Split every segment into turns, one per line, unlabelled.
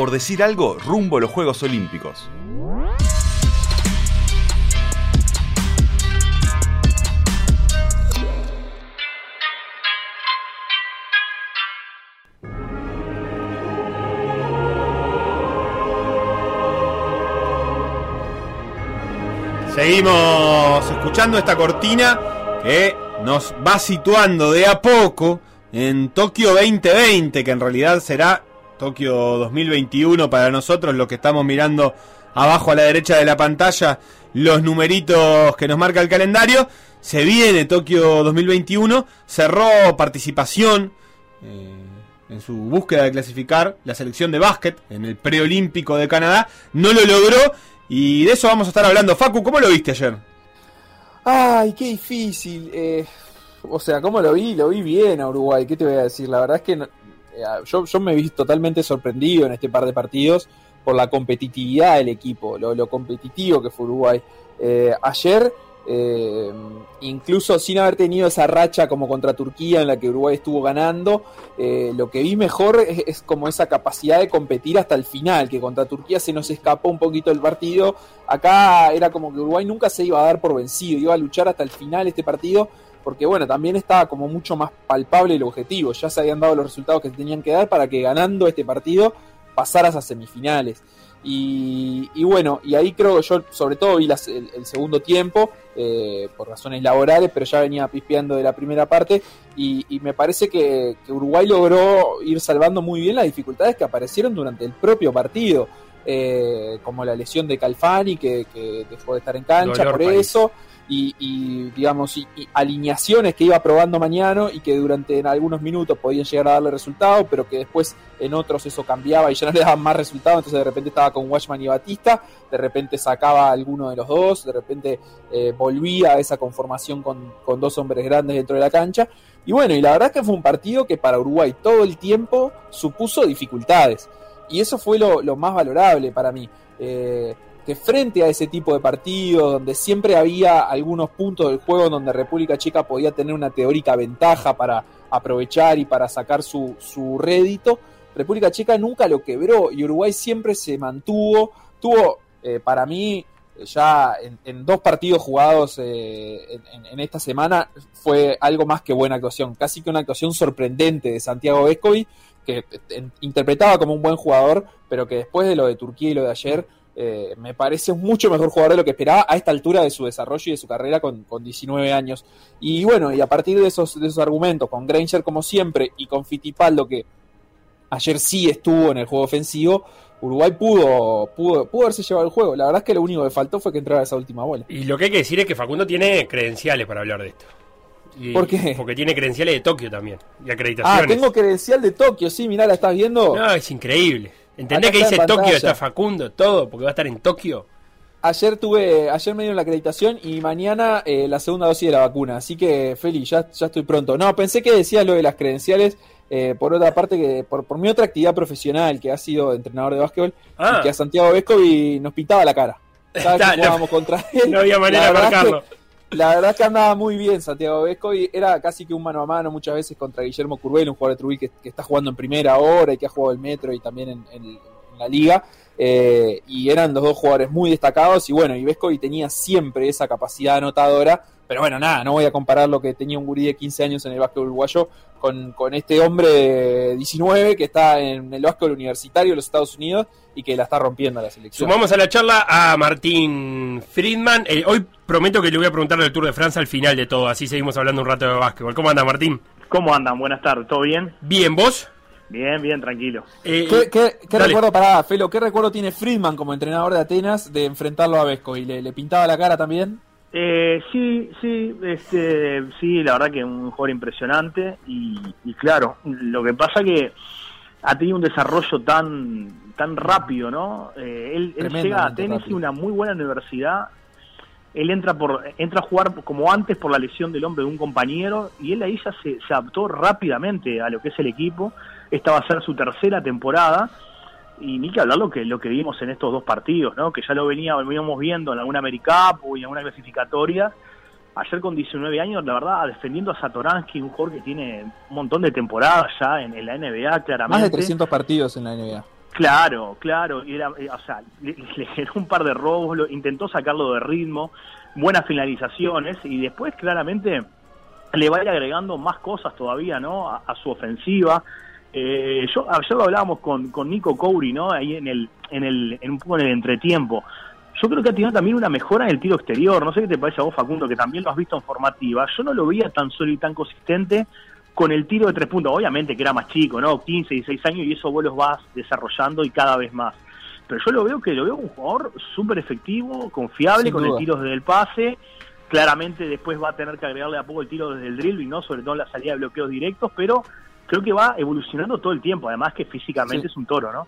por decir algo rumbo a los Juegos Olímpicos.
Seguimos escuchando esta cortina que nos va situando de a poco en Tokio 2020, que en realidad será Tokio 2021 para nosotros, lo que estamos mirando abajo a la derecha de la pantalla, los numeritos que nos marca el calendario. Se viene Tokio 2021, cerró participación eh, en su búsqueda de clasificar la selección de básquet en el preolímpico de Canadá, no lo logró y de eso vamos a estar hablando. Facu, ¿cómo lo viste ayer?
Ay, qué difícil. Eh, o sea, ¿cómo lo vi? Lo vi bien a Uruguay. ¿Qué te voy a decir? La verdad es que eh, yo, yo, me vi totalmente sorprendido en este par de partidos por la competitividad del equipo, lo, competitivo que fue Uruguay. Eh, ayer eh, incluso sin haber tenido esa racha como contra Turquía en la que Uruguay estuvo ganando, eh, lo que vi mejor es, como esa capacidad de competir hasta el final, que contra Turquía se nos escapó un poquito el partido. Acá era como que Uruguay nunca se iba a dar por vencido, iba a luchar hasta el final este partido, porque bueno, también estaba como mucho más palpable el objetivo, ya se habían dado los resultados que se tenían que dar para que ganando este partido pasaras a semifinales. Y, bueno, y ahí creo que yo sobre todo vi el, segundo tiempo, eh, por razones laborales, pero ya venía pispeando de la primera parte, y, me parece que, Uruguay logró ir salvando muy bien las dificultades que aparecieron durante el propio partido, eh, como la lesión de Calfani, que, que dejó de estar en cancha por eso, y, digamos y, alineaciones que iba probando mañana y que durante en algunos minutos podían llegar a darle resultado, pero que después en otros eso cambiaba y ya no le daban más resultado, entonces de repente estaba con Watchman y Batista, de repente sacaba a alguno de los dos, de repente eh, volvía a esa conformación con, con, dos hombres grandes dentro de la cancha. Y bueno, y la verdad es que fue un partido que para Uruguay todo el tiempo supuso dificultades. Y eso fue lo, lo más valorable para mí. Eh, frente a ese tipo de partidos, donde siempre había algunos puntos del juego donde República Checa podía tener una teórica ventaja para aprovechar y para sacar su, su rédito, República Checa nunca lo quebró y Uruguay siempre se mantuvo, tuvo eh, para mí ya en, dos partidos jugados eh, en, esta semana fue algo más que buena actuación, casi que una actuación sorprendente de Santiago Vescovi, que interpretaba como un buen jugador, pero que después de lo de Turquía y lo de ayer eh, me parece mucho mejor jugador de lo que esperaba a esta altura de su desarrollo y de su carrera con, 19 años. Y bueno, y a partir de esos, de esos argumentos, con Granger como siempre y con Fitipaldo que ayer sí estuvo en el juego ofensivo, Uruguay pudo, pudo, pudo haberse llevado el juego. La verdad es que lo único que faltó fue que entrara esa última bola.
Y lo que hay que decir es que Facundo tiene credenciales para hablar de esto.
¿Por qué?
Porque tiene credenciales de Tokio también. Y acreditaciones.
Ah, tengo credencial de Tokio, sí, mirá, la estás viendo.
No, es increíble. ¿Entendés que dice Tokio, está Facundo, todo, porque va a estar en Tokio?
Ayer tuve, ayer me dieron la acreditación y mañana eh, la segunda dosis de la vacuna, así que feliz, ya, ya estoy pronto. No, pensé que decías lo de las credenciales, eh, por otra parte, que por, por mi otra actividad profesional, que ha sido entrenador de básquetbol, ah. que a Santiago Vescovi nos pintaba la cara.
no, contra él? No había manera de marcarlo.
La verdad es que andaba muy bien Santiago Vesco y era casi que un mano a mano muchas veces contra Guillermo Curbel, un jugador de Trujillo que, está jugando en primera hora y que ha jugado el Metro y también en, la liga. Eh, y eran los dos jugadores muy destacados y bueno, y Vesco tenía siempre esa capacidad anotadora pero bueno, nada, no voy a comparar lo que tenía un gurí de 15 años en el básquet uruguayo con, este hombre de 19 que está en el básquet universitario de los Estados Unidos y que la está rompiendo la selección.
Sumamos a la charla a Martín Friedman. Eh, hoy prometo que le voy a preguntar del Tour de Francia al final de todo, así seguimos hablando un rato de básquetbol. ¿Cómo anda Martín?
¿Cómo andan? Buenas tardes, ¿todo bien?
Bien, ¿vos?
Bien, bien, tranquilo.
Eh, ¿Qué, recuerdo, para Felo, qué recuerdo tiene Friedman como entrenador de Atenas de enfrentarlo a Vesco? ¿Y le pintaba la cara también?
Eh, sí, sí, este, sí, la verdad que es un jugador impresionante y, claro, lo que pasa que ha tenido un desarrollo tan tan rápido, ¿no? Eh, él, llega a Tennessee, una muy buena universidad. Él entra por entra a jugar como antes por la lesión del hombre de un compañero y él ahí ya se, se adaptó rápidamente a lo que es el equipo. Esta va a ser su tercera temporada y ni que hablar lo que, lo que vimos en estos dos partidos, ¿no? que ya lo veníamos viendo en alguna AmeriCup o en alguna clasificatoria. Ayer con 19 años, la verdad, defendiendo a Satoransky, un jugador que tiene un montón de temporadas ya en, la NBA, claramente.
Más de 300 partidos en la NBA.
Claro, claro, y era, eh, o sea, le, le generó un par de robos, lo- intentó sacarlo de ritmo, buenas finalizaciones y después claramente le va a ir agregando más cosas todavía, ¿no? A, a su ofensiva. Eh, yo ayer lo hablábamos con, con Nico Couri, ¿no? Ahí en el, en el, en un poco en el entretiempo. Yo creo que ha tenido también una mejora en el tiro exterior. No sé qué te parece a vos, Facundo, que también lo has visto en formativa. Yo no lo veía tan sólido y tan consistente con el tiro de tres puntos. Obviamente que era más chico, ¿no? 15, 16 años y eso vos los vas desarrollando y cada vez más. Pero yo lo veo que lo veo un jugador súper efectivo, confiable,
Sin
con
duda.
el tiro desde el pase. Claramente después va a tener que agregarle a poco el tiro desde el drill y no sobre todo en la salida de bloqueos directos, pero creo que va evolucionando todo el tiempo. Además que físicamente
Sí.
es un toro, ¿no?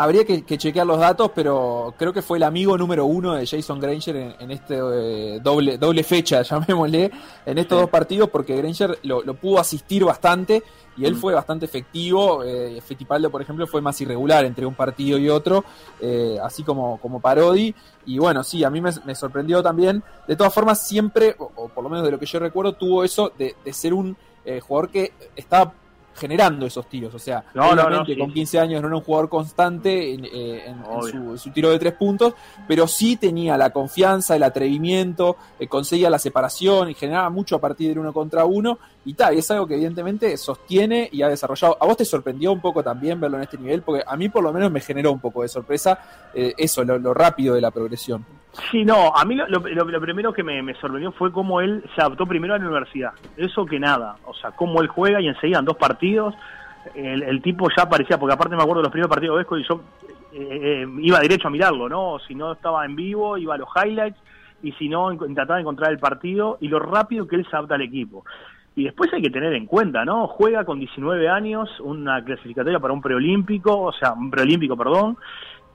Habría que, que chequear los datos, pero creo que fue el amigo número uno de Jason Granger en, en este eh, doble, doble fecha, llamémosle, en estos
Sí.
dos partidos, porque Granger lo, lo pudo asistir bastante y él
Mm.
fue bastante efectivo. Eh, Fittipaldo, por ejemplo, fue más irregular entre un partido y otro, eh, así como, como Parodi. Y bueno, sí, a mí me, me sorprendió también. De todas formas, siempre, o, o por lo menos de lo que yo recuerdo, tuvo eso de, de ser un eh, jugador que estaba generando esos tiros. O sea,
No, no, no,
obviamente con
sí.
15 años no era un jugador constante en, eh, en- su, en su tiro de tres puntos, pero sí tenía la confianza, el atrevimiento, eh, conseguía la separación y generaba mucho a partir del uno contra uno. Y tal, y es algo que evidentemente sostiene y ha desarrollado. ¿A vos te sorprendió un poco también verlo en este nivel? Porque a mí por lo menos me generó un poco de sorpresa eh, eso, lo, lo rápido de la progresión.
Sí, no, a mí lo, lo- lo- primero que me, sorprendió fue cómo él se adaptó primero a la universidad. Eso que nada, o sea, cómo él juega y enseguida en dos partidos, el, tipo ya parecía, porque aparte me acuerdo de los primeros partidos de Vesco y yo eh, eh, iba derecho a mirarlo, ¿no? Si no estaba en vivo, iba a los highlights y si no, trataba de encontrar el partido y lo rápido que él se adapta al equipo. Y después hay que tener en cuenta, ¿no? Juega con 19 años, una clasificatoria para un preolímpico, o sea, un preolímpico, perdón,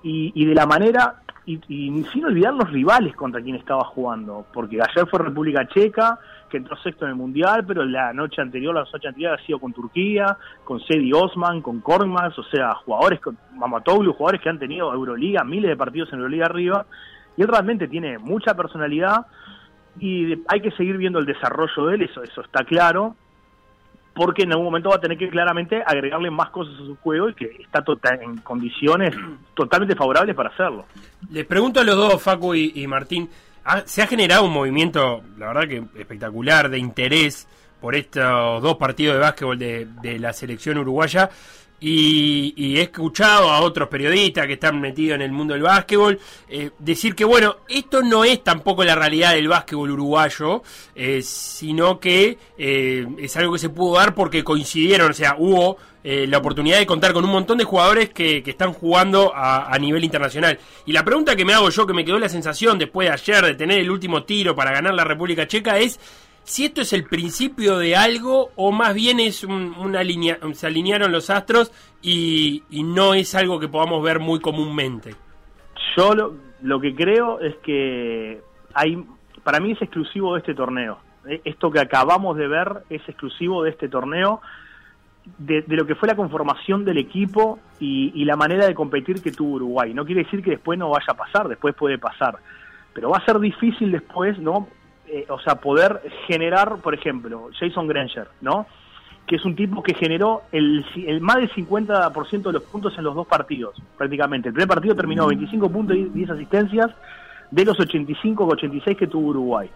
y, y de la manera, y, y sin olvidar los rivales contra quien estaba jugando, porque ayer fue República Checa, que entró sexto en el Mundial, pero la noche anterior, la noche anterior ha sido con Turquía, con Sedi Osman, con Korkmaz, o sea, jugadores, con Mamatoglu, jugadores que han tenido Euroliga, miles de partidos en Euroliga arriba, y él realmente tiene mucha personalidad, y hay que seguir viendo el desarrollo de él, eso, eso está claro, porque en algún momento va a tener que claramente agregarle más cosas a su juego y que está tota- en condiciones totalmente favorables para hacerlo.
Les pregunto a los dos, Facu y, y Martín, ¿ha- ¿se ha generado un movimiento, la verdad que espectacular, de interés por estos dos partidos de básquetbol de, de la selección uruguaya? Y, y he escuchado a otros periodistas que están metidos en el mundo del básquetbol eh, decir que, bueno, esto no es tampoco la realidad del básquetbol uruguayo, eh, sino que eh, es algo que se pudo dar porque coincidieron, o sea, hubo eh, la oportunidad de contar con un montón de jugadores que, están jugando a, a nivel internacional. Y la pregunta que me hago yo, que me quedó la sensación después de ayer de tener el último tiro para ganar la República Checa, es si esto es el principio de algo o más bien es un- una línea, se alinearon los astros y, no es algo que podamos ver muy comúnmente.
Yo lo, que creo es que hay, para mí es exclusivo de este torneo. Eh, Esto que acabamos de ver es exclusivo de este torneo, de, de lo que fue la conformación del equipo y, y la manera de competir que tuvo Uruguay. No quiere decir que después no vaya a pasar, después puede pasar, pero va a ser difícil después, ¿no? Eh, o sea, poder generar, por ejemplo, Jason Granger, ¿no? que es un tipo que generó el, el más del 50% de los puntos en los dos partidos, prácticamente. El primer partido terminó 25 puntos y 10 asistencias de los 85 o 86 que tuvo Uruguay.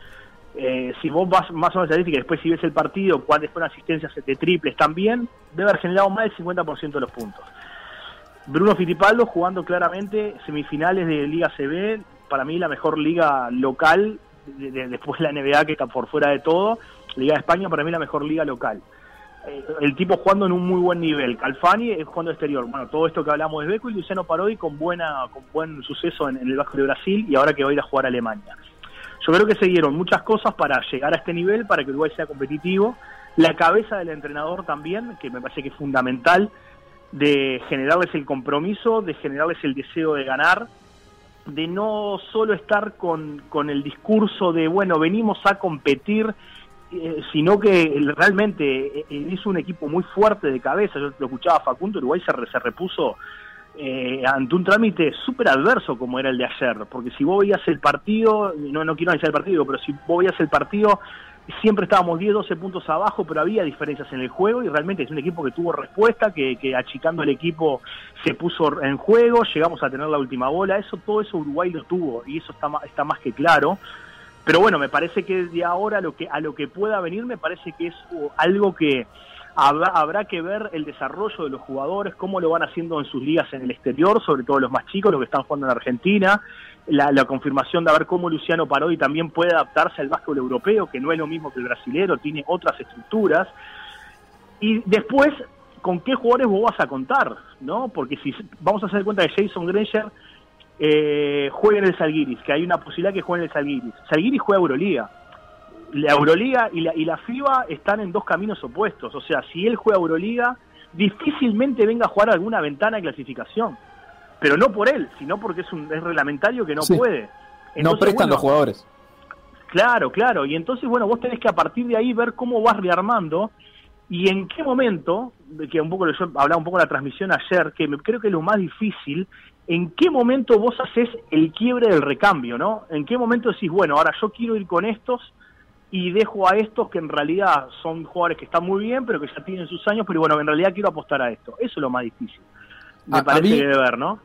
Eh, si vos vas más o menos a la estadística, después si ves el partido, cuáles fueron asistencias de triples también, debe haber generado más del 50% de los puntos. Bruno Fittipaldo jugando claramente semifinales de Liga CB, para mí la mejor liga local, de- de- después la NBA que está por fuera de todo, Liga de España para mí la mejor liga local eh, el tipo jugando en un muy buen nivel. Calfani es jugando exterior. Bueno, todo esto que hablamos de Beco y Luciano Parodi con buena con buen suceso en, el Vasco de Brasil y ahora que va a ir a jugar a Alemania. Yo creo que se muchas cosas para llegar a este nivel, para que Uruguay sea competitivo. La cabeza del entrenador también, que me parece que es fundamental, de generarles el compromiso, de generarles el deseo de ganar, de no solo estar con, con el discurso de, bueno, venimos a competir, eh, sino que realmente eh, hizo un equipo muy fuerte de cabeza. Yo lo escuchaba a Facundo, Uruguay se, se repuso eh, ante un trámite súper adverso como era el de ayer, porque si vos veías el partido, no, no quiero analizar el partido, pero si vos veías el partido, siempre estábamos 10, 12 puntos abajo, pero había diferencias en el juego y realmente es un equipo que tuvo respuesta, que, que achicando el equipo se puso en juego, llegamos a tener la última bola, eso todo eso Uruguay lo tuvo y eso está, está más que claro. Pero bueno, me parece que de ahora lo que, a lo que pueda venir me parece que es algo que habrá, habrá que ver el desarrollo de los jugadores, cómo lo van haciendo en sus ligas en el exterior, sobre todo los más chicos, los que están jugando en Argentina, la, la, confirmación de ver cómo Luciano Parodi también puede adaptarse al básquetbol europeo, que no es lo mismo que el brasilero, tiene otras estructuras. Y después, ¿con qué jugadores vos vas a contar? ¿no? Porque si vamos a hacer cuenta que Jason Granger eh, juegue en el Salguiris, que hay una posibilidad que juegue en el Salguiris. Salguiris juega Euroliga. La Euroliga y la, y la FIBA están en dos caminos opuestos. O sea, si él juega Euroliga, difícilmente venga a jugar alguna ventana de clasificación. Pero no por él, sino porque es un es reglamentario que no
Sí.
puede.
no prestan
bueno,
los jugadores.
Claro, claro. Y entonces, bueno, vos tenés que a partir de ahí ver cómo vas rearmando y en qué momento, que un poco yo hablaba un poco de la transmisión ayer, que me, creo que es lo más difícil, en qué momento vos haces el quiebre del recambio, ¿no? En qué momento decís, bueno, ahora yo quiero ir con estos y dejo a estos que en realidad son jugadores que están muy bien, pero que ya tienen sus años, pero bueno, en realidad quiero apostar a esto. Eso es lo más difícil. Me
A- a
parece
mí-
que debe ver, ¿no?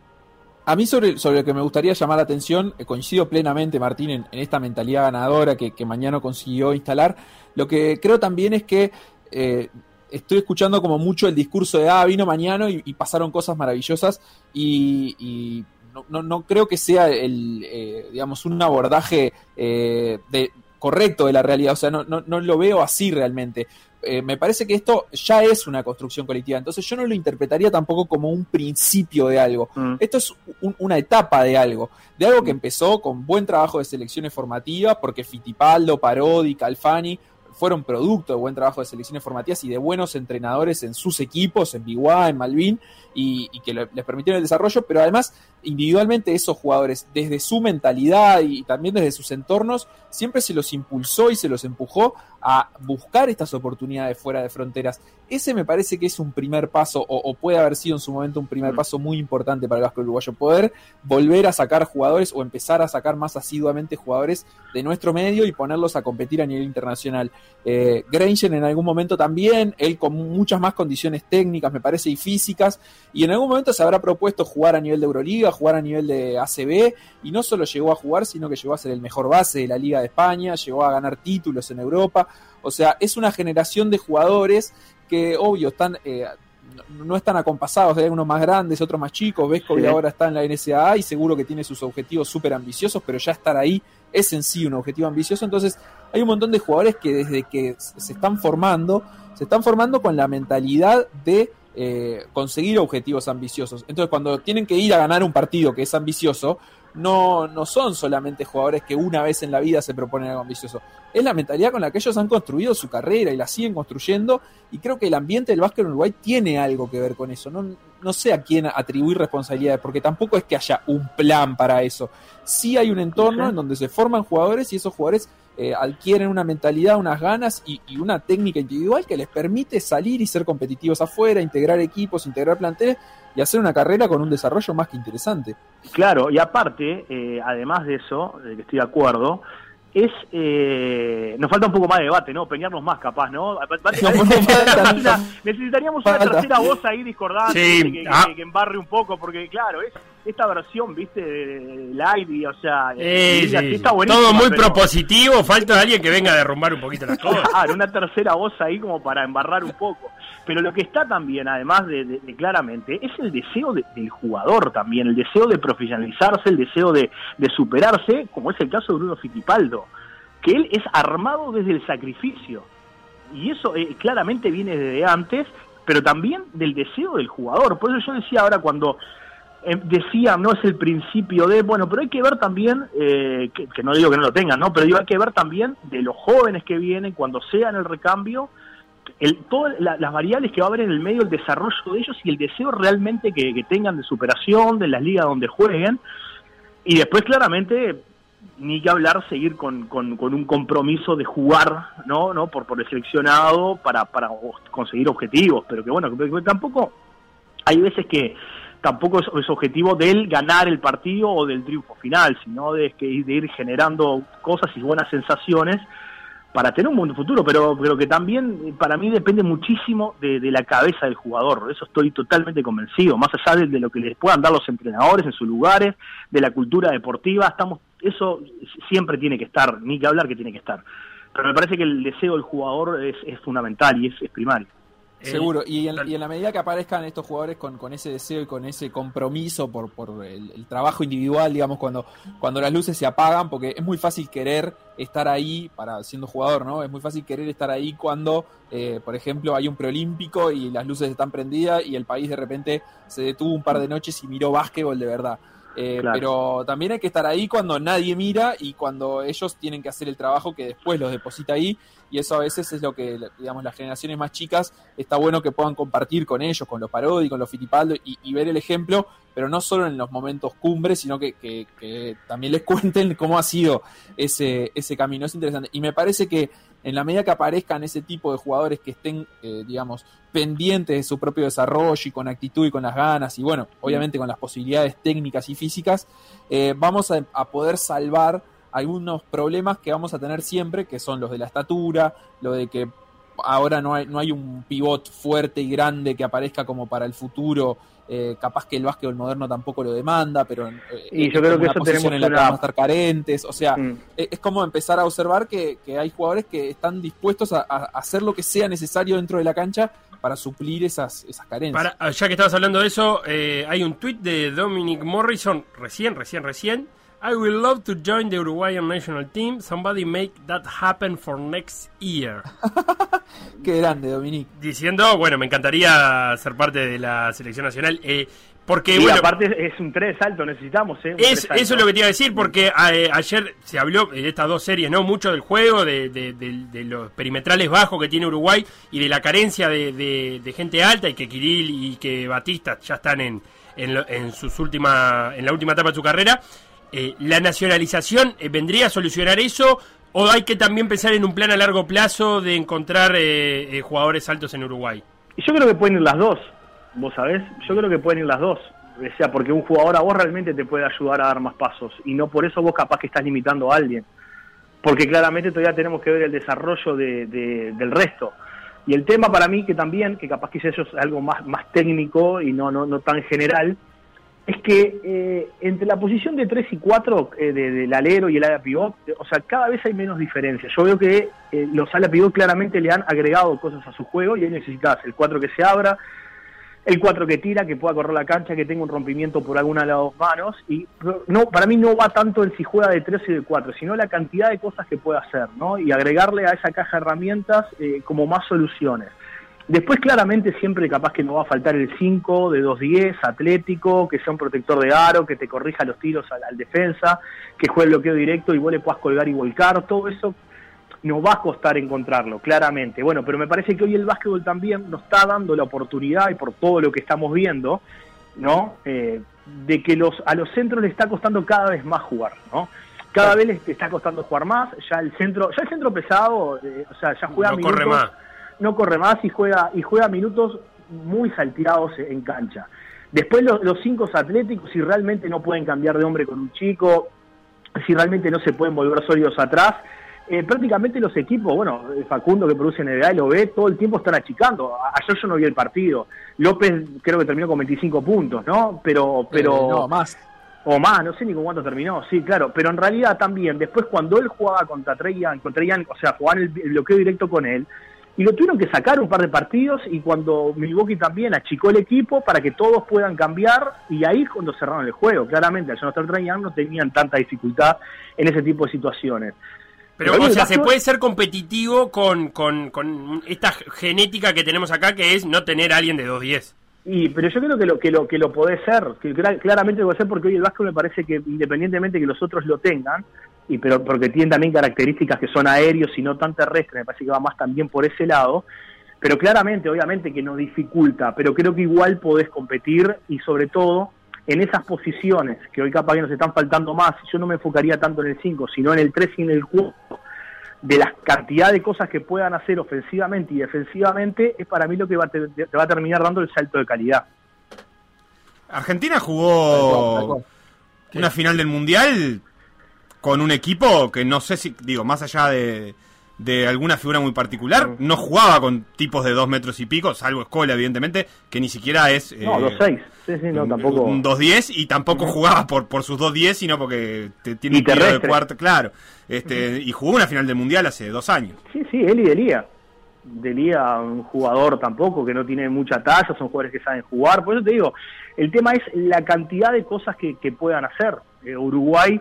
A mí sobre, sobre lo que me gustaría llamar la atención, eh, coincido plenamente, Martín, en, en esta mentalidad ganadora que, que mañana consiguió instalar. Lo que creo también es que eh, estoy escuchando como mucho el discurso de, ah, vino mañana y, y pasaron cosas maravillosas y, y no, no, no creo que sea el, eh, digamos, un abordaje eh, de, correcto de la realidad. O sea, no, no, no lo veo así realmente. Eh, me parece que esto ya es una construcción colectiva. Entonces yo no lo interpretaría tampoco como un principio de algo.
Mm.
Esto es un- una etapa de algo, de algo que empezó con buen trabajo de selecciones formativas, porque Fitipaldo, Parodi, Calfani fueron producto de buen trabajo de selecciones formativas y de buenos entrenadores en sus equipos, en Biguá, en Malvin, y, y que le- les permitieron el desarrollo, pero además individualmente esos jugadores, desde su mentalidad y también desde sus entornos, siempre se los impulsó y se los empujó a buscar estas oportunidades fuera de fronteras. Ese me parece que es un primer paso, o, o puede haber sido en su momento un primer
Mm.
paso muy importante para el básquet uruguayo, poder volver a sacar jugadores o empezar a sacar más asiduamente jugadores de nuestro medio y ponerlos a competir a nivel internacional. Eh, Granger en algún momento también, él con muchas más condiciones técnicas, me parece, y físicas, y en algún momento se habrá propuesto jugar a nivel de Euroliga, jugar a nivel de ACB, y no solo llegó a jugar, sino que llegó a ser el mejor base de la Liga de España, llegó a ganar títulos en Europa, o sea, es una generación de jugadores que, obvio, están... eh, no- no están acompasados, hay unos más grandes, otros más chicos, Vesco
Sí.
ahora está en la NSAA y seguro que tiene sus objetivos súper ambiciosos, pero ya estar ahí es en sí un objetivo ambicioso, entonces hay un montón de jugadores que desde que se están formando, se están formando con la mentalidad de eh, conseguir objetivos ambiciosos. Entonces, cuando tienen que ir a ganar un partido que es ambicioso, no, no son solamente jugadores que una vez en la vida se proponen algo ambicioso. Es la mentalidad con la que ellos han construido su carrera y la siguen construyendo. Y creo que el ambiente del básquet en Uruguay tiene algo que ver con eso. No, no sé a quién atribuir responsabilidades, porque tampoco es que haya un plan para eso. Sí hay un entorno en donde se forman jugadores y esos jugadores eh, adquieren una mentalidad, unas ganas y, y una técnica individual que les permite salir y ser competitivos afuera, integrar equipos, integrar planteles y hacer una carrera con un desarrollo más que interesante.
Claro, y aparte, eh, además de eso, de que estoy de acuerdo, es eh, nos falta un poco más de debate, ¿no? Peñarnos más capaz, ¿no? Necesitaríamos una tercera voz ahí discordante
Sí,
que, que-
ah.
que- que embarre un poco, porque claro, es esta versión, viste, de, de live, o sea,
Eh, sí,
está
Todo muy
pero-
propositivo, falta alguien que venga a derrumbar un poquito las cosas.
Claro, una tercera voz ahí como para embarrar un poco. Pero lo que está también, además de, de- de claramente, es el deseo de- del jugador también, el deseo de profesionalizarse, el deseo de, de superarse, como es el caso de Bruno Fittipaldo, que él es armado desde el sacrificio. Y eso eh, claramente viene desde antes, pero también del deseo del jugador. Por eso yo decía ahora cuando eh, decía, no es el principio de, bueno, pero hay que ver también, eh, que, no digo que no lo tengan, ¿no? Pero digo, hay que ver también de los jóvenes que vienen, cuando sean el recambio, el, todas la- las variables que va a haber en el medio, el desarrollo de ellos y el deseo realmente que, tengan de superación, de las ligas donde jueguen. Y después, claramente, ni que hablar, seguir con, con, un compromiso de jugar, ¿no? ¿no? Por, por el seleccionado para, para conseguir objetivos. Pero que bueno, que tampoco hay veces que tampoco es, es objetivo del ganar el partido o del triunfo final, sino de, de ir generando cosas y buenas sensaciones para tener un buen futuro, pero, pero que también eh, para mí depende muchísimo de, la cabeza del jugador, eso estoy totalmente convencido, más allá de, de, lo que les puedan dar los entrenadores en sus lugares, de la cultura deportiva, estamos eso siempre tiene que estar, ni que hablar que tiene que estar. Pero me parece que el deseo del jugador es, fundamental y es primario.
Seguro, y en, y en, la medida que aparezcan estos jugadores con, con ese deseo y con ese compromiso por, por el, el, trabajo individual, digamos, cuando, cuando las luces se apagan, porque es muy fácil querer estar ahí para siendo jugador, ¿no? Es muy fácil querer estar ahí cuando, eh, por ejemplo, hay un preolímpico y las luces están prendidas y el país de repente se detuvo un par de noches y miró básquetbol de verdad. Eh, claro. Pero también hay que estar ahí cuando nadie mira y cuando ellos tienen que hacer el trabajo que después los deposita ahí. Y eso a veces es lo que, digamos, las generaciones más chicas está bueno que puedan compartir con ellos, con los Parodi, con los Fittipaldo y, y, ver el ejemplo, pero no solo en los momentos cumbres, sino que, que, que, también les cuenten cómo ha sido ese, ese camino. Es interesante. Y me parece que en la medida que aparezcan ese tipo de jugadores que estén, eh, digamos, pendientes de su propio desarrollo y con actitud y con las ganas y bueno, obviamente con las posibilidades técnicas y físicas, eh, vamos a, a, poder salvar algunos problemas que vamos a tener siempre, que son los de la estatura, lo de que ahora no hay, no hay un pivot fuerte y grande que aparezca como para el futuro. Eh, capaz que el básquetbol moderno tampoco lo demanda, pero eh,
y yo creo que eso tenemos
en la que vamos a estar carentes. O sea, mm. es como empezar a observar que, que, hay jugadores que están dispuestos a, a, hacer lo que sea necesario dentro de la cancha para suplir esas, esas carencias.
Para, ya que estabas hablando de eso, eh, hay un tweet de Dominic Morrison, recién, recién, recién. I would love to join the Uruguayan national team. Somebody make that happen for next year.
Qué grande, Dominic.
Diciendo, bueno, me encantaría ser parte de la selección nacional. Eh, porque,
y
bueno,
aparte es un 3 alto, necesitamos, ¿eh?
Es, eso es lo que te iba a decir, porque eh, ayer se habló de estas dos series, ¿no? Mucho del juego, de, de, de, de los perimetrales bajos que tiene Uruguay y de la carencia de, gente alta y que Kirill y que Batista ya están en, en, en, sus última, en la última etapa de su carrera. Eh, ¿La nacionalización eh, vendría a solucionar eso? ¿O hay que también pensar en un plan a largo plazo de encontrar eh, jugadores altos en Uruguay?
Yo creo que pueden ir las dos, vos sabés. Yo creo que pueden ir las dos. O sea, porque un jugador a vos realmente te puede ayudar a dar más pasos. Y no por eso vos capaz que estás limitando a alguien. Porque claramente todavía tenemos que ver el desarrollo de, de, del resto. Y el tema para mí que también, que capaz que eso es algo más, más técnico y no, no, no tan general, es que eh, entre la posición de 3 y 4 eh, de, del alero y el ala pivot, o sea, cada vez hay menos diferencia. Yo veo que eh, los ala pivot claramente le han agregado cosas a su juego y ahí necesitas el 4 que se abra, el 4 que tira, que pueda correr la cancha, que tenga un rompimiento por alguna de las dos manos. Y no, para mí no va tanto en si juega de 3 y de 4, sino la cantidad de cosas que puede hacer, ¿no? Y agregarle a esa caja de herramientas eh, como más soluciones. Después claramente siempre capaz que no va a faltar el 5 de 2-10, atlético, que sea un protector de aro, que te corrija los tiros al, al, defensa, que juegue el bloqueo directo y vos le puedas colgar y volcar, todo eso nos va a costar encontrarlo, claramente. Bueno, pero me parece que hoy el básquetbol también nos está dando la oportunidad, y por todo lo que estamos viendo, ¿no? Eh, de que los, a los centros les está costando cada vez más jugar, ¿no? Cada vez les está costando jugar más, ya el centro, ya el centro pesado, eh, o sea, ya juega
no
minutos,
corre más
no corre más y juega y juega minutos muy salteados en cancha. Después los, los cinco atléticos, si realmente no pueden cambiar de hombre con un chico, si realmente no se pueden volver sólidos atrás, eh, prácticamente los equipos, bueno, Facundo que produce NBA y lo ve, todo el tiempo están achicando. Ayer yo no vi el partido. López creo que terminó con 25 puntos, ¿no? Pero, pero...
Eh, no, más.
O más, no sé ni con cuánto terminó, sí, claro. Pero en realidad también, después cuando él jugaba contra Treyan, contra o sea, jugaban el, el bloqueo directo con él, y lo tuvieron que sacar un par de partidos y cuando Milwaukee también achicó el equipo para que todos puedan cambiar y ahí es cuando cerraron el juego. Claramente, al no estar no tenían tanta dificultad en ese tipo de situaciones.
Pero, Pero o sea, se puede ser competitivo con, con, con, esta genética que tenemos acá, que es no tener a alguien de 2-10.
Y, pero yo creo que lo que lo que lo podés ser, que claramente lo puede ser porque hoy el Vasco me parece que independientemente que los otros lo tengan, y pero porque tienen también características que son aéreos y no tan terrestres, me parece que va más también por ese lado, pero claramente, obviamente que no dificulta, pero creo que igual podés competir y sobre todo en esas posiciones que hoy capaz que nos están faltando más, yo no me enfocaría tanto en el 5, sino en el 3 y en el 4, de la cantidad de cosas que puedan hacer ofensivamente y defensivamente, es para mí lo que va te, te va a terminar dando el salto de calidad.
Argentina jugó una final del Mundial con un equipo que no sé si, digo, más allá de, de alguna figura muy particular. No jugaba con tipos de dos metros y pico, salvo Escola, evidentemente, que ni siquiera es.
No,
eh,
dos seis. Sí, sí, no, tampoco.
Un 2-10 y tampoco jugaba por, por sus 2-10, sino porque te, tiene
Y
un tiro de cuarto, claro. Este, Y jugó una final del mundial hace dos años.
Sí, sí, él y Delía. Delía, un jugador tampoco que no tiene mucha talla, son jugadores que saben jugar. Por eso te digo, el tema es la cantidad de cosas que, que puedan hacer. Eh, Uruguay,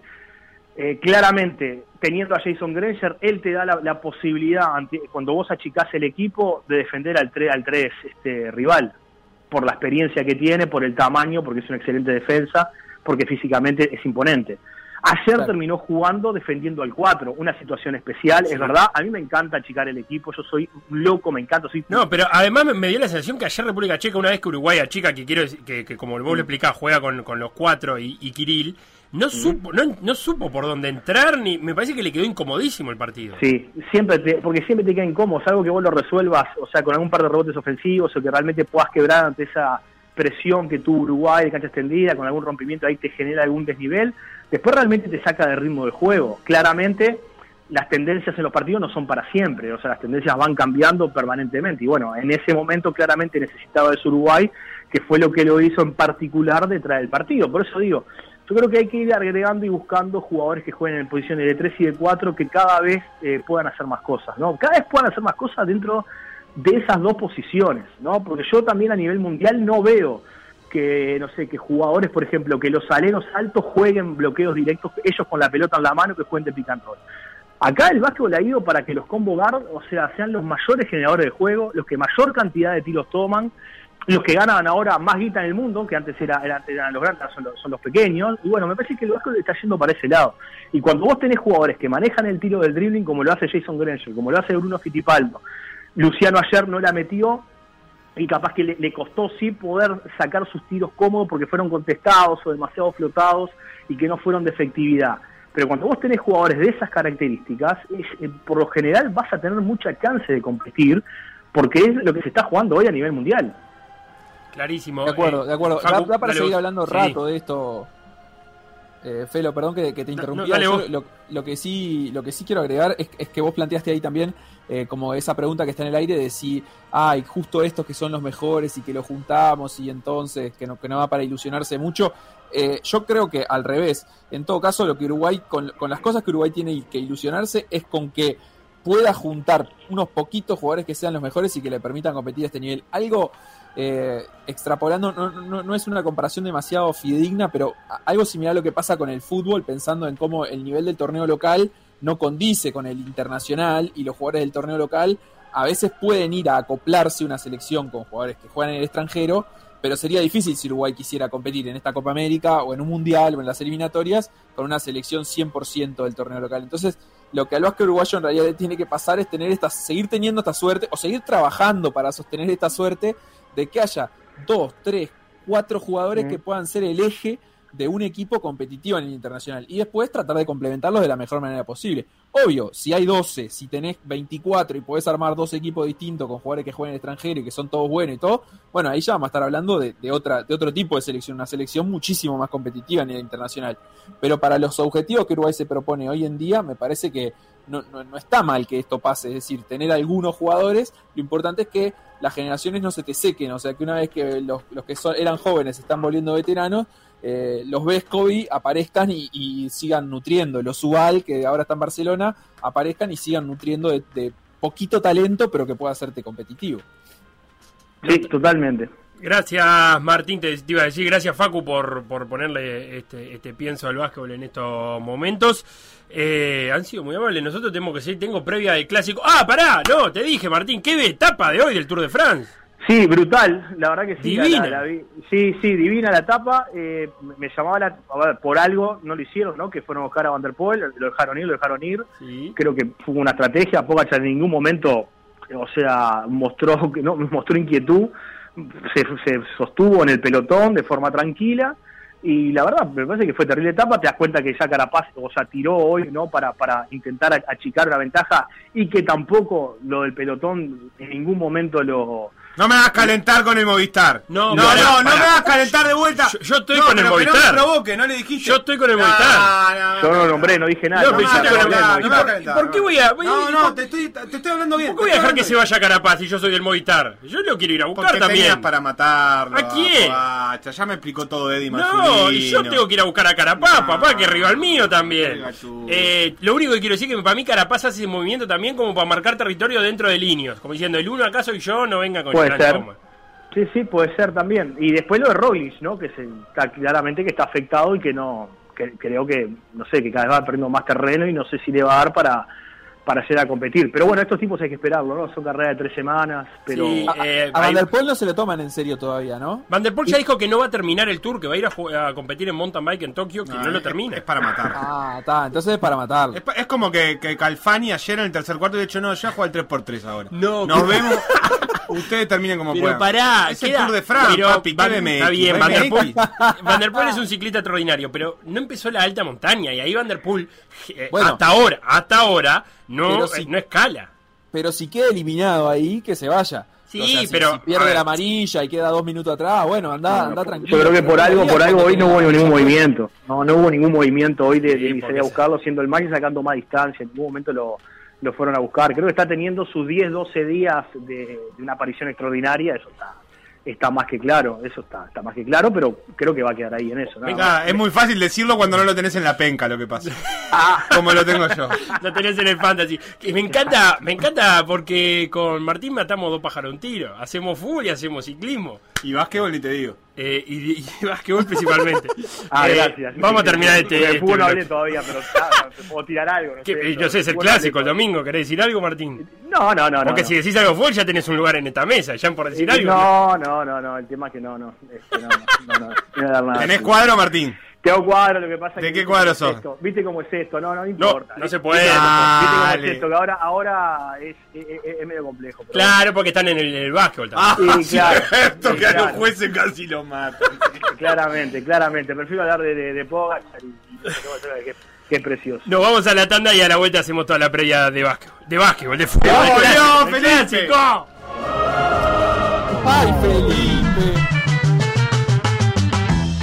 eh, claramente, teniendo a Jason Granger, él te da la, la posibilidad, ante- cuando vos achicás el equipo, de defender al 3, al 3 este, rival. Por la experiencia que tiene, por el tamaño, porque es una excelente defensa, porque físicamente es imponente. Ayer
Claro.
terminó jugando defendiendo al 4, una situación especial, es verdad. A mí me encanta achicar el equipo, yo soy un loco, me encanta. Soy
No, pero además me, me dio la sensación que ayer República Checa, una vez que Uruguay achica, que quiero decir- que, que como vos lo explicás, juega con, con los cuatro y, y Kirill, no supo, no, no supo por dónde entrar, ni me parece que le quedó incomodísimo el partido.
Sí, siempre te, porque siempre te queda incómodo, algo que vos lo resuelvas, o sea, con algún par de rebotes ofensivos o que realmente puedas quebrar ante esa presión que tuvo Uruguay de cancha extendida, con algún rompimiento ahí te genera algún desnivel, después realmente te saca del ritmo del juego. Claramente las tendencias en los partidos no son para siempre, o sea, las tendencias van cambiando permanentemente y bueno, en ese momento claramente necesitaba ese Uruguay, que fue lo que lo hizo en particular detrás del partido. Por eso digo, yo creo que hay que ir agregando y buscando jugadores que jueguen en posiciones de 3 y de 4 que cada vez eh, puedan hacer más cosas, ¿no? Cada vez puedan hacer más cosas dentro de esas dos posiciones, ¿no? Porque yo también a nivel mundial no veo que, no sé, que jugadores, por ejemplo, que los aleros altos jueguen bloqueos directos, ellos con la pelota en la mano, que jueguen de pick. Acá el básquetbol ha ido para que los combo guard, o sea, sean los mayores generadores de juego, los que mayor cantidad de tiros toman, los que ganan ahora más guita en el mundo, que antes era, era- eran los grandes, son los, son los pequeños, y bueno, me parece que el básquetbol está yendo para ese lado. Y cuando vos tenés jugadores que manejan el tiro del dribbling, como lo hace Jason Granger, como lo hace Bruno Fittipaldo, Luciano ayer no la metió, y capaz que le, le costó sí poder sacar sus tiros cómodos porque fueron contestados o demasiado flotados y que no fueron de efectividad. Pero cuando vos tenés jugadores de esas características, es- eh, por lo general vas a tener mucha chance de competir porque es lo que se está jugando hoy a nivel mundial.
Clarísimo.
De acuerdo,
Eh,
de acuerdo.
Facu,
da, da para seguir
vos.
hablando
Sí.
rato de esto. Eh, Felo, perdón que, que te
No,
interrumpí.
no, vos.
lo, lo que sí, lo que sí quiero agregar es, es que vos planteaste ahí también eh, como esa pregunta que está en el aire de si hay justo estos que son los mejores y que los juntamos y entonces que no, que no va para ilusionarse mucho. Eh, yo creo que al revés. En todo caso, lo que Uruguay, con, con las cosas que Uruguay tiene que ilusionarse es con que pueda juntar unos poquitos jugadores que sean los mejores y que le permitan competir a este nivel. Algo eh, extrapolando, no, no, no es una comparación demasiado fidedigna, pero algo similar a lo que pasa con el fútbol, pensando en cómo el nivel del torneo local no condice con el internacional y los jugadores del torneo local a veces pueden ir a acoplarse una selección con jugadores que juegan en el extranjero, pero sería difícil si Uruguay quisiera competir en esta Copa América o en un Mundial o en las eliminatorias con una selección 100% del torneo local. Entonces, lo que al básquet uruguayo en realidad tiene que pasar es tener esta, seguir teniendo esta suerte o seguir trabajando para sostener esta suerte de que haya dos, tres, cuatro jugadores
Mm.
que puedan ser el eje de un equipo competitivo en el internacional y después tratar de complementarlos de la mejor manera posible. Obvio, si hay 12, si tenés 24 y podés armar dos equipos distintos con jugadores que juegan en el extranjero y que son todos buenos y todo, bueno, ahí ya vamos a estar hablando de, de otra, de otro tipo de selección, una selección muchísimo más competitiva a nivel internacional. Pero para los objetivos que Uruguay se propone hoy en día, me parece que no, no, está mal que esto pase, es decir, tener algunos jugadores, lo importante es que las generaciones no se te sequen, o sea, que una vez que los, los que son, eran jóvenes están volviendo veteranos, eh, los Vescovi aparezcan y, y sigan nutriendo, los Ubal, que ahora está en Barcelona, aparezcan y sigan nutriendo de, de poquito talento, pero que pueda hacerte competitivo.
Sí, totalmente.
Gracias Martín, te, te iba a decir, gracias Facu por, por ponerle este, este pienso al básquetbol en estos momentos. Eh, han sido muy amables, nosotros tenemos que seguir, tengo previa del clásico. Ah, pará, no, te dije Martín, qué etapa de hoy del Tour de France.
Sí, brutal, la verdad que sí. la-
Divina.
la- la vi- sí, sí, divina la etapa. eh, me llamaba la. A ver, por algo no lo hicieron, ¿no? Que fueron a buscar a Van der Poel, lo dejaron ir, lo dejaron ir.
Sí.
Creo que fue una estrategia. Pogacar en ningún momento, o sea, mostró que no mostró inquietud. Se, se sostuvo en el pelotón de forma tranquila. Y la verdad, me parece que fue terrible etapa. Te das cuenta que ya Carapaz, o sea, tiró hoy, ¿no? Para, para intentar achicar una ventaja y que tampoco lo del pelotón en ningún momento lo
No me hagas calentar con el Movistar.
No,
no,
pará,
no, no
pará.
me hagas calentar de vuelta.
Yo- yo estoy
No,
con el
pero que No
Movistar.
me provoque, no le dijiste.
Yo estoy con el
No,
Movistar.
no,
Yo no lo nombré, no dije nada.
No, pero
me
yo
hagas
estoy con el Movistar.
no me hagas
¿Y por- qué voy a- voy a-
No,
y
no,
por-
te estoy, te estoy hablando bien.
¿Por qué voy a dejar que se vaya Carapaz si yo soy del Movistar? Yo lo quiero ir a buscar
Porque
también.
para matarlo.
¿A quién?
Guacha, ya me explicó todo Eddie
No,
Mazzolino.
y yo tengo que ir a buscar a Carapaz,
No.
papá, que es rival mío también. Eh, lo único que quiero decir es que para mí Carapaz hace ese movimiento también como para marcar territorio dentro de líneas. Como diciendo, el uno acá soy yo, no venga con
Puede
gran
ser.
toma.
Sí, sí, puede ser también. Y después lo de Roglic, ¿no? Que se, está claramente que está afectado y que no, que creo que, no sé, que cada vez va perdiendo más terreno y no sé si le va a dar para, para hacer a competir. Pero bueno, estos tipos hay que esperarlo, ¿no? Son carreras de tres semanas, pero...
Sí.
A,
Eh,
a Van der Poel no se lo toman en serio todavía, ¿no?
Van der Poel ya dijo que no va a terminar el tour, que va a ir a, competir en mountain bike en Tokio, que no, lo
es-
termina.
Es para matar.
Ah, está, entonces es para matarlo.
Es, como que, que Calfani ayer en el tercer cuarto de hecho no, ya juega el 3x3 ahora.
No,
Nos
que-
vemos. Ustedes terminen como
Pero
puedan.
pará,
es el Tour de France,
pero
papi.
Van-
¿qué BMX?
Está bien, Van der, Poel,
BMX.
Van der Poel es un ciclista extraordinario, pero no empezó la alta montaña y ahí Van der Poel, eh,
Bueno.
hasta ahora, hasta ahora, no, eh, no escala.
Pero si queda eliminado ahí, que se vaya.
Sí,
O sea, si-
pero,
si pierde
ver.
la amarilla y queda dos minutos atrás, bueno, anda, anda tranquilo.
Yo creo que por algo, por algo hoy no hubo ningún movimiento. No, no hubo ningún movimiento hoy de, de a
se-
buscarlo, siendo el más y sacando más distancia. En ningún momento lo, lo fueron a buscar. Creo que está teniendo sus 10, 12 días de, de una aparición extraordinaria. Eso está, está más que claro. Eso está, está más que claro, pero creo que va a quedar ahí en eso.
Venga, es muy fácil decirlo cuando no lo tenés en la penca, lo que pasa. Como lo tengo yo.
Lo tenés en el fantasy. Que me encanta, me encanta porque con Martín matamos dos pájaros a un tiro. Hacemos fútbol y hacemos ciclismo.
Y básquetbol ni te digo.
Eh, y, y básquetbol principalmente.
Ah,
Eh,
gracias.
Vamos a terminar este.
De
este
fútbol no hablé todavía, pero ah, puedo tirar algo. No
Que,
sé,
eh, yo sé, es el
no
clásico, el domingo. ¿Querés decir algo, Martín?
No, no, no. no,
Porque
no.
si decís algo fútbol ya tenés un lugar en esta mesa, ya por decir algo.
No, no, no, no, el tema es que no, no, este, no, no, no, no, no voy a dar nada.
¿Tenés
Tengo cuadro, lo que pasa
¿De
que
qué cuadro
cómo es esto, ¿Viste cómo es esto? No, no, no importa.
no se
¿Viste-
puede.
¿Viste cómo es esto? Que ahora, ahora es, es, medio complejo. pero
Claro, porque están en el, en el básquetbol también.
Ah,
Sí, claro. Sí,
que a los jueces casi lo matan.
Claramente, claramente. Prefiero hablar de, de, de Pogacar y, de es precioso.
Nos vamos a la tanda y a la vuelta hacemos toda la previa de básquetbol. De básquetbol, de fútbol.
¡Oh,
El clásico.
¡Ay, Felipe!